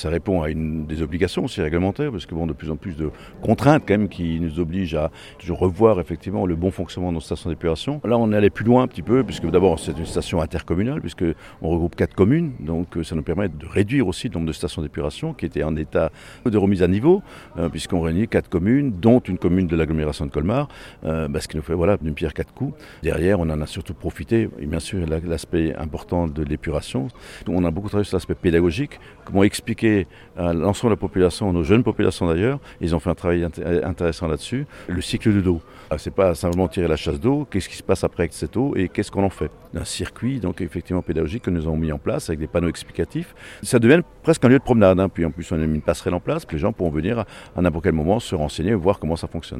Ça répond à une des obligations aussi réglementaires, parce que bon, de plus en plus de contraintes quand même qui nous obligent à revoir effectivement le bon fonctionnement de nos stations d'épuration. Là, on est allé plus loin un petit peu, puisque d'abord c'est une station intercommunale, puisque on regroupe quatre communes, donc euh, ça nous permet de réduire aussi le nombre de stations d'épuration qui étaient en état de remise à niveau, euh, puisqu'on réunit quatre communes, dont une commune de l'agglomération de Colmar, euh, ce qui nous fait voilà d'une pierre quatre coups. Derrière, on en a surtout profité, et bien sûr l'aspect important de l'épuration. On a beaucoup travaillé sur l'aspect pédagogique, comment expliquer à l'ensemble de la population, nos jeunes populations d'ailleurs. Ils ont fait un travail intéressant là-dessus. Le cycle de l'eau. Ah, c'est pas simplement tirer la chasse d'eau, qu'est-ce qui se passe après avec cette eau et qu'est-ce qu'on en fait? Un circuit donc effectivement pédagogique que nous avons mis en place avec des panneaux explicatifs. Ça devient presque un lieu de promenade. Hein. Puis en plus on a mis une passerelle en place, les gens pourront venir à n'importe quel moment se renseigner et voir comment ça fonctionne.